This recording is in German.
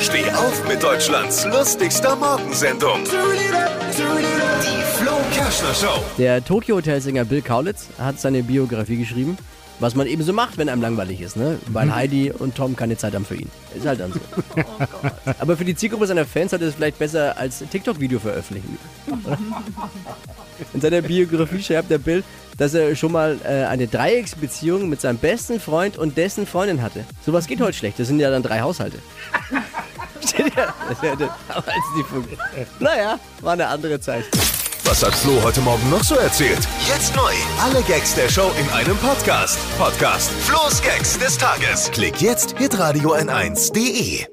Steh auf mit Deutschlands lustigster Morgensendung. Die Flo Kerschner Show. Der Tokyo-Hotelsänger Bill Kaulitz hat seine Biografie geschrieben. Was man eben so macht, wenn einem langweilig ist, ne? Weil Heidi und Tom keine Zeit haben für ihn. Ist halt dann so. Aber für die Zielgruppe seiner Fans sollte es vielleicht besser als TikTok-Video veröffentlichen. In seiner Biografie schreibt der Bill, dass er schon mal äh, eine Dreiecksbeziehung mit seinem besten Freund und dessen Freundin hatte. Sowas geht heute schlecht. Das sind ja dann drei Haushalte. Damals nie funktioniert. Naja, war eine andere Zeit. Was hat Flo heute Morgen noch so erzählt? Jetzt neu. Alle Gags der Show in einem Podcast. Podcast Flo's Gags des Tages. Klick jetzt hitradio n1.de.